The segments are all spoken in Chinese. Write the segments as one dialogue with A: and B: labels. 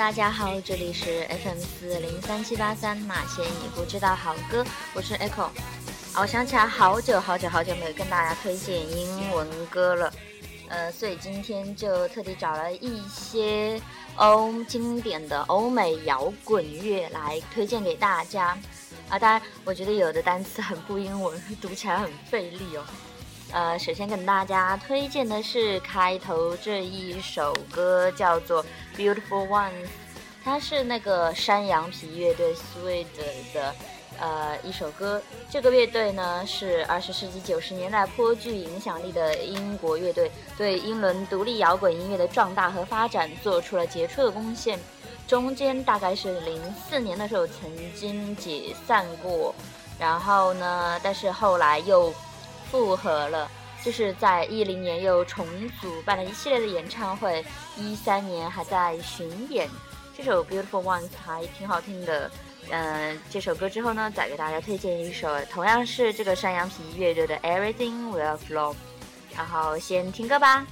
A: 大家好，这里是 FM 四零三七八三马仙你不知道好歌，我是 Echo。我想起来好久好久好久没有跟大家推荐英文歌了，呃，所以今天就特地找了一些欧经典的欧美摇滚乐来推荐给大家。啊，当然，我觉得有的单词很不英文，读起来很费力哦。呃，首先跟大家推荐的是开头这一首歌，叫做《Beautiful One》，它是那个山羊皮乐队 Sweet 的呃一首歌。这个乐队呢是二十世纪九十年代颇具影响力的英国乐队，对英伦独立摇滚音乐的壮大和发展做出了杰出的贡献。中间大概是零四年的时候曾经解散过，然后呢，但是后来又。复合了，就是在一零年又重组办了一系列的演唱会，一三年还在巡演。这首《Beautiful Ones》还挺好听的。嗯，这首歌之后呢，再给大家推荐一首，同样是这个山羊皮乐队的《Everything Will Flow》。然后先听歌吧。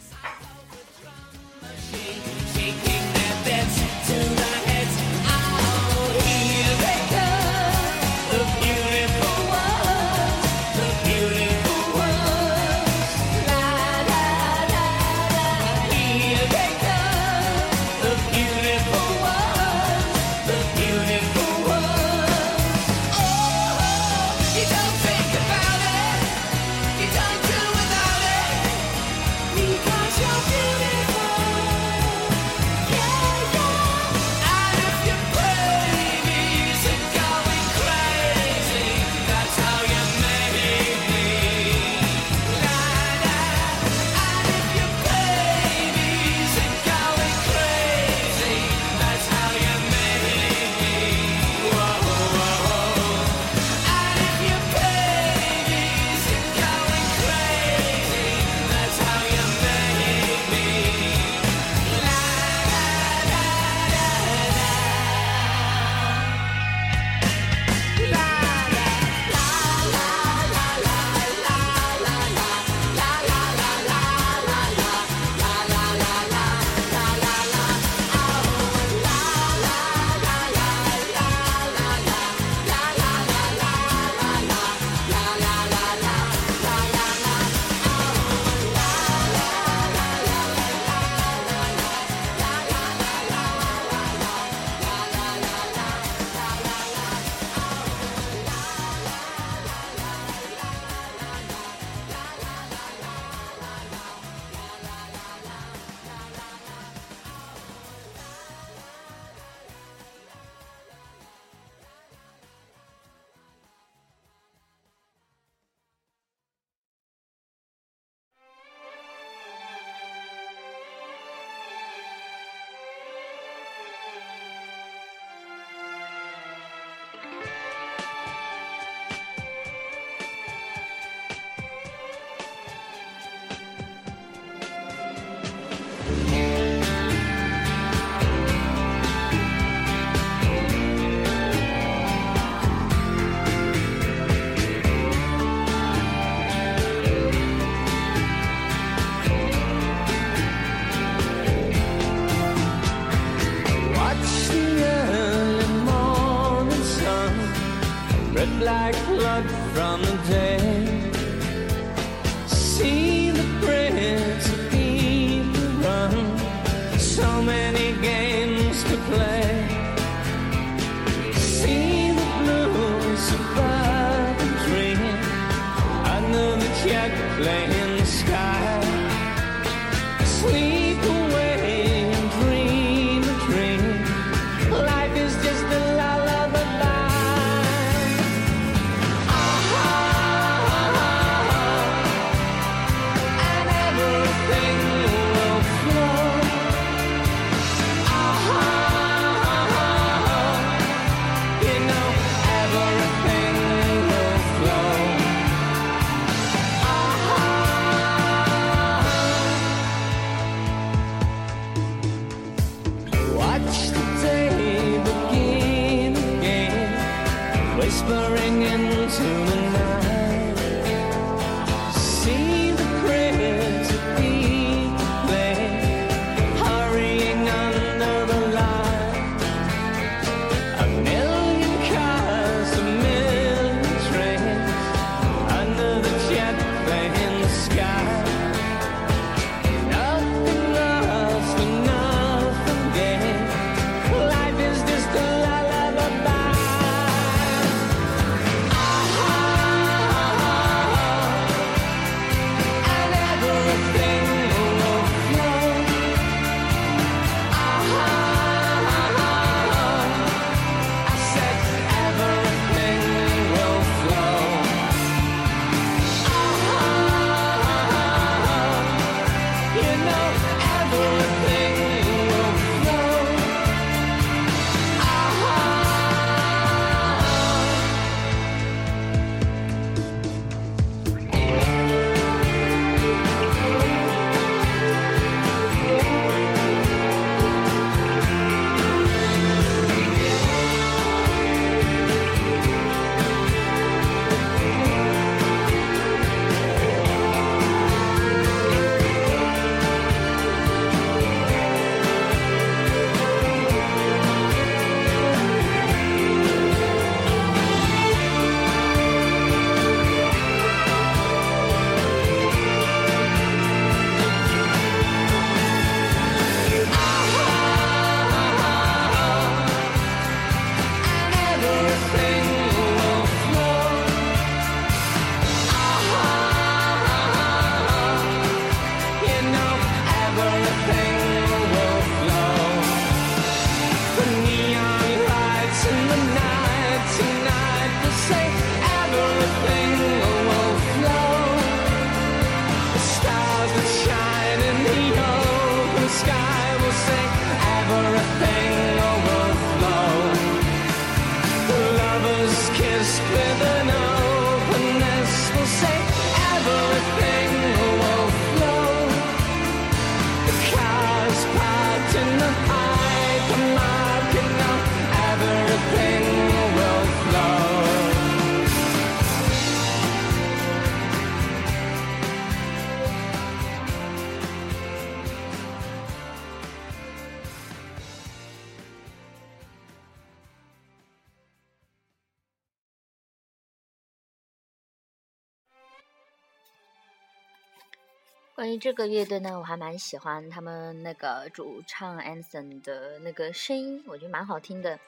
B: 关于这个乐队呢，我还蛮喜欢他们那个主唱 Anson 的那个声音，我觉得蛮好听的。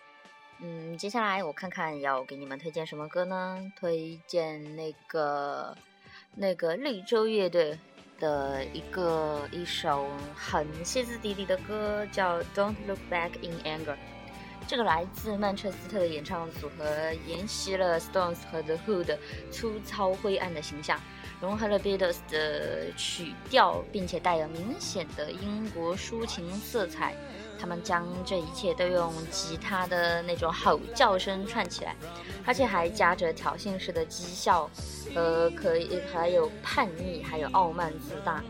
B: 嗯，接下来我看看要给你们推荐什么歌呢？推荐那个那个绿洲乐队的一个一首很歇斯底里的歌，叫《Don't Look Back in Anger》。这个来自曼彻斯特的演唱组合沿袭了 Stones 和 The Who 的粗糙灰暗的形象。融合了 Beatles 的曲调，并且带有明显的英国抒情色彩。他们将这一切都用吉他的那种吼叫声串起来，而且还夹着挑衅式的讥笑，呃，可以还有叛逆，还有傲慢自大。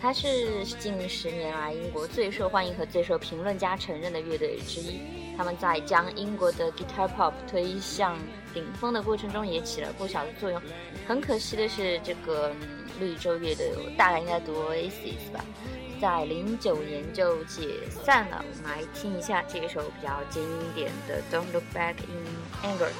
B: 它是近十年来英国最受欢迎和最受评论家承认的乐队之一。他们在将英国的 guitar pop 推向顶峰的过程中也起了不小的作用。很可惜的是，这个绿洲乐队大概应该读 Aces 吧，在零九年就解散了。我们来听一下这首比较经典的《Don't Look Back in Anger》。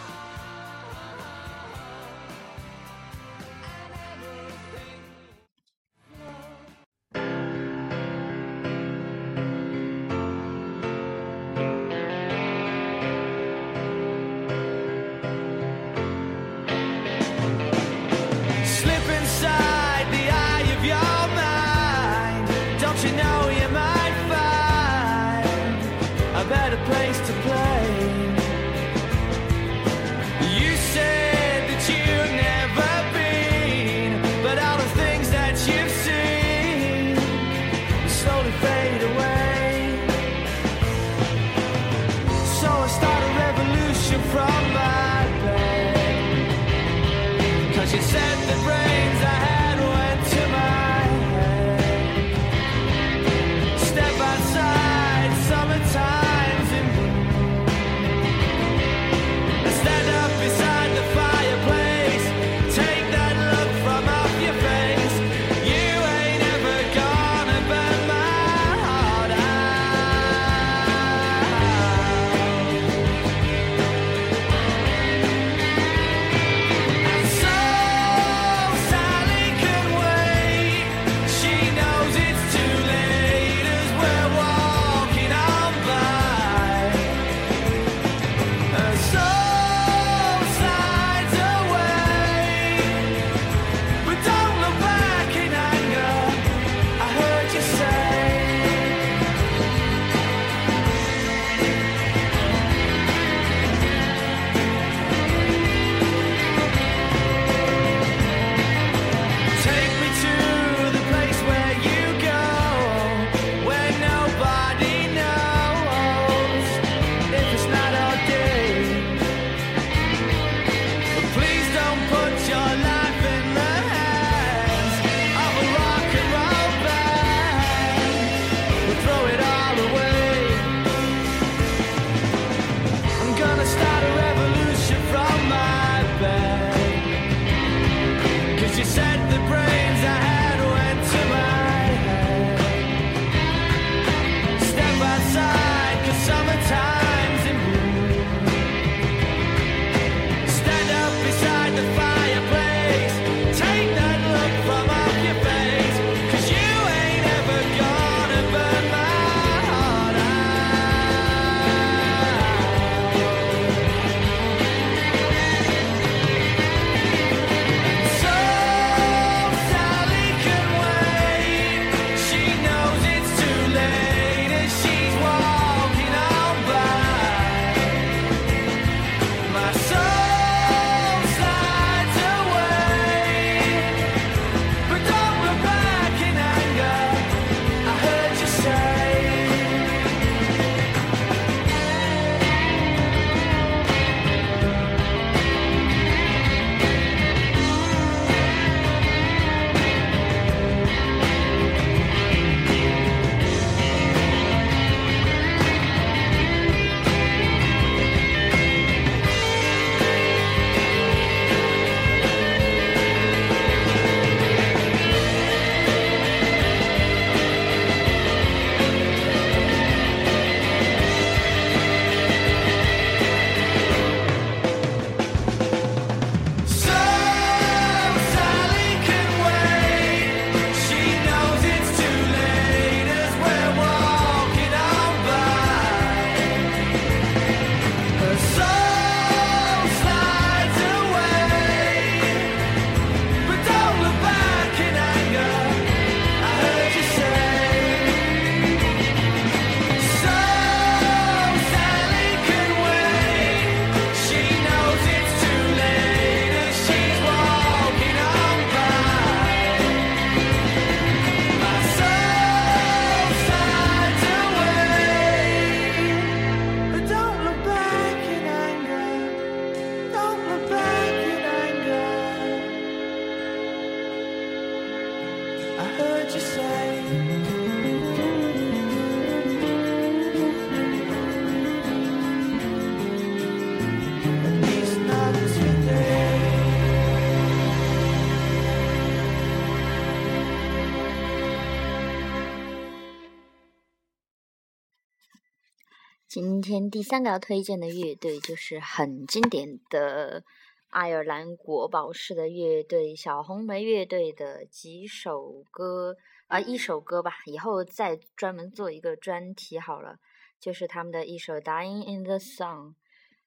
C: 今天第三个要推荐的乐队就是很经典的爱尔兰国宝式的乐队小红莓乐队的几首歌啊，一首歌吧，以后再专门做一个专题好了。就是他们的一首《Dying in the Sun》。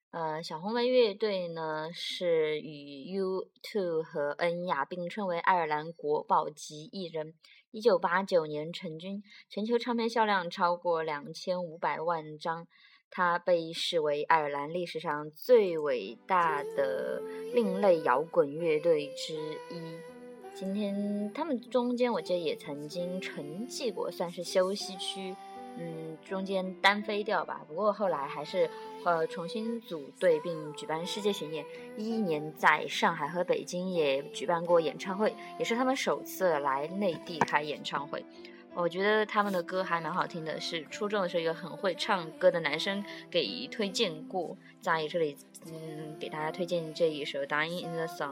C: 呃，小红莓乐队呢是与 U2 和恩雅并称为爱尔兰国宝级艺人。一九八九年成军，全球唱片销量超过两千五百万张。它被视为爱尔兰历史上最伟大的另类摇滚乐队之一。今天他们中间，我记得也曾经沉寂过，算是休息区。嗯，中间单飞掉吧。不过后来还是呃重新组队并举办世界巡演。一一年在上海和北京也举办过演唱会，也是他们首次来内地开演唱会。我觉得他们的歌还蛮好听的，是初中的时候一个很会唱歌的男生给推荐过，在这里嗯给大家推荐这一首《Dying in the Sun》。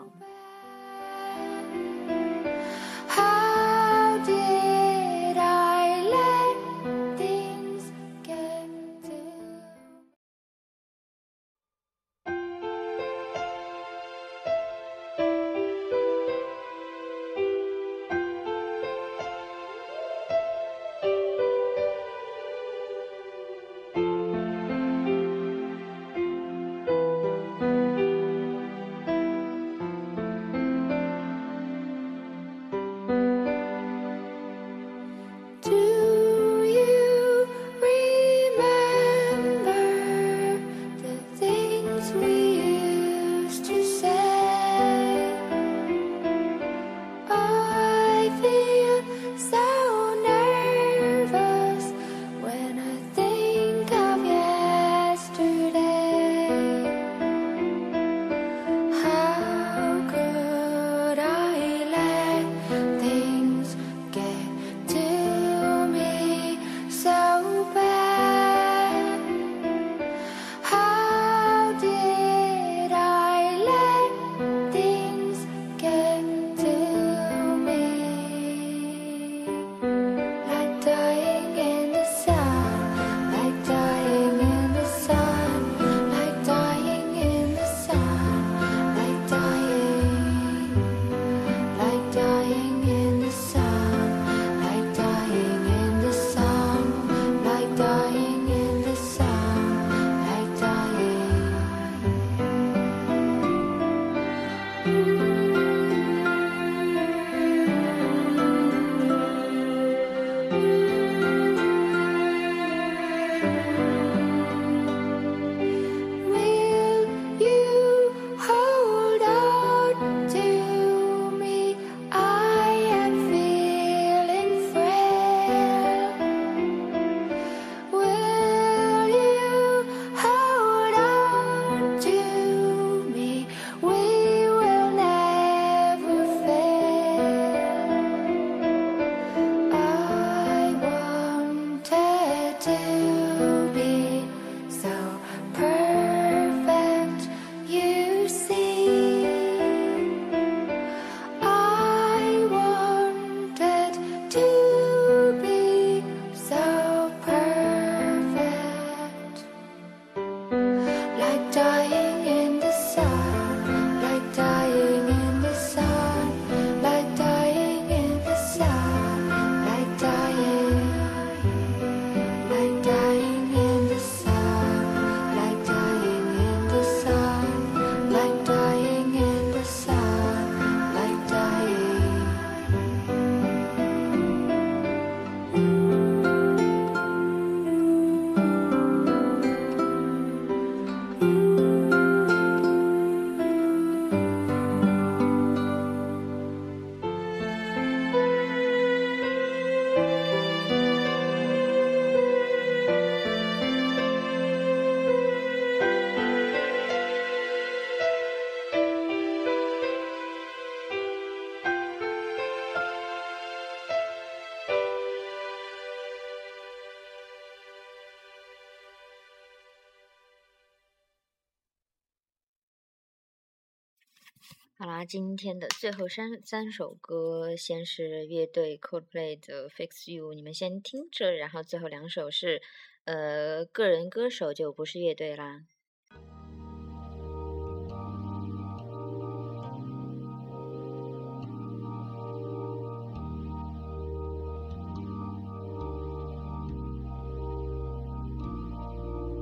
C: 今天的最后三三首歌，先是乐队 Coldplay 的《Fix You》，你们先听着，然后最后两首是
B: 呃，个人歌手就不是乐队啦。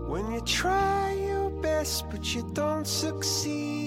D: When you try your best but you don't succeed.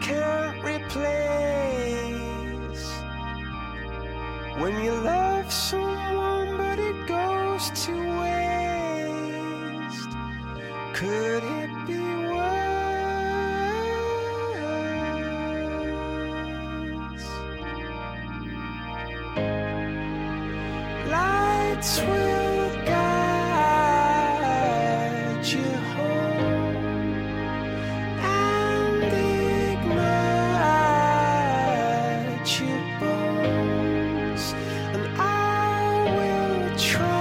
D: can't replace When you love someone try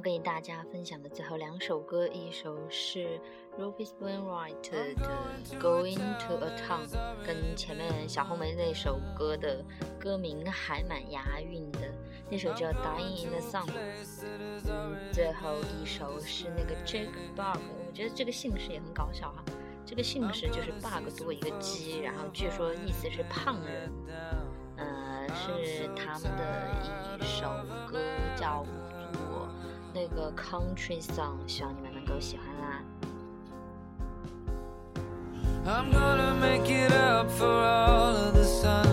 B: 要给大家分享的最后两首歌，一首是 Rufus Wainwright 的《Going to a Town》，跟前面小红梅那首歌的歌名还蛮押韵的，那首叫《Dying in the Sun》。嗯，最后一首是那个 Jack Bug，我觉得这个姓氏也很搞笑哈，这个姓氏就是 bug 多一个鸡，然后据说意思是胖人，呃，是他们的一首歌叫。那个 country song，希望你们能够喜欢啦。I'm gonna make it up for all of the sun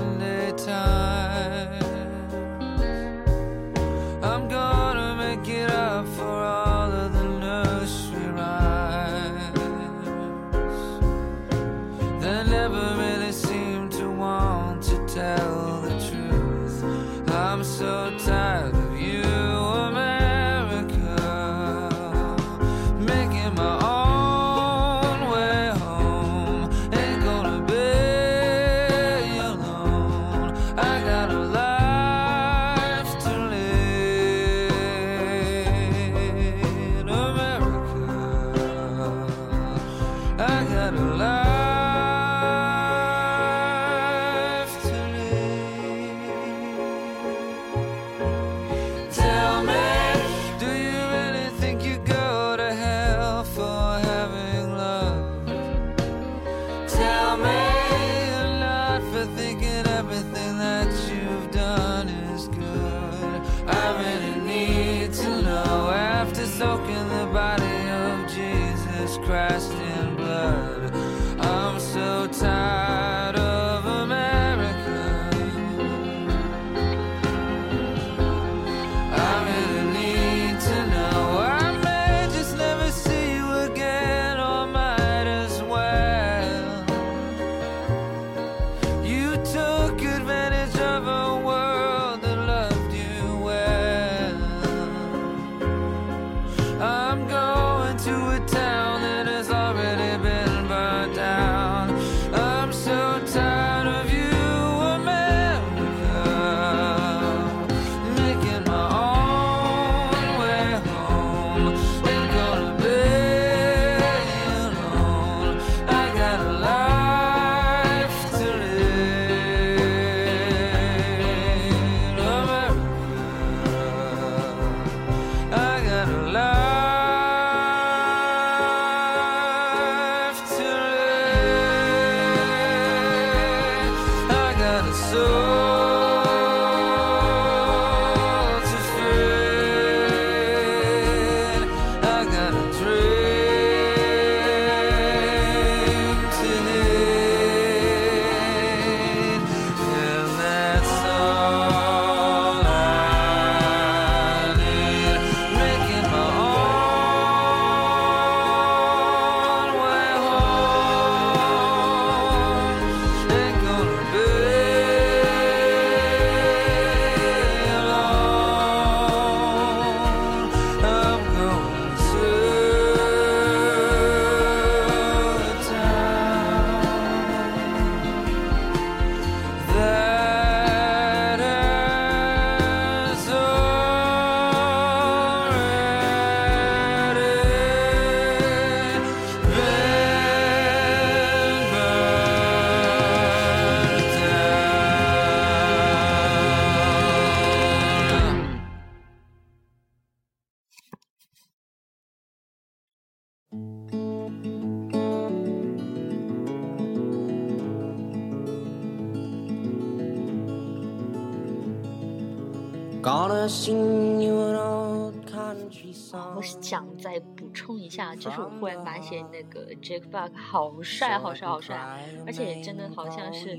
B: 我想再补充一下，就是我忽然发现那个 Jack Buck 好帅，好帅，好帅，而且真的好像是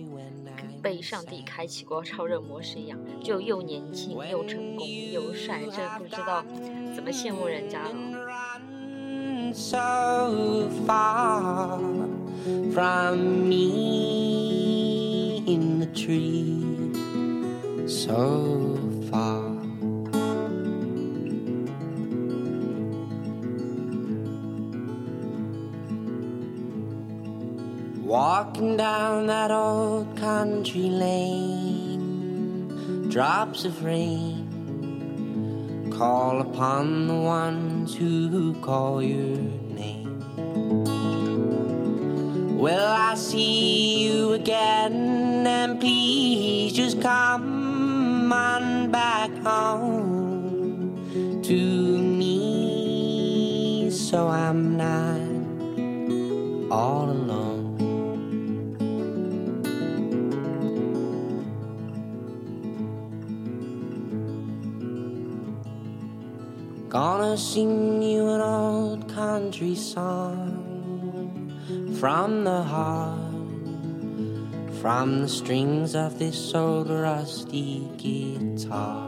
B: 被上帝开启过超人模式一样，就又年轻又成功又帅，真不知道怎么羡慕人家了。Walking down that old country lane, drops of rain
A: call upon the ones who call your name. Will I see you again? And please just come on back home to me so I'm not all Gonna sing you an old country song from the heart, from the strings of this old rusty guitar.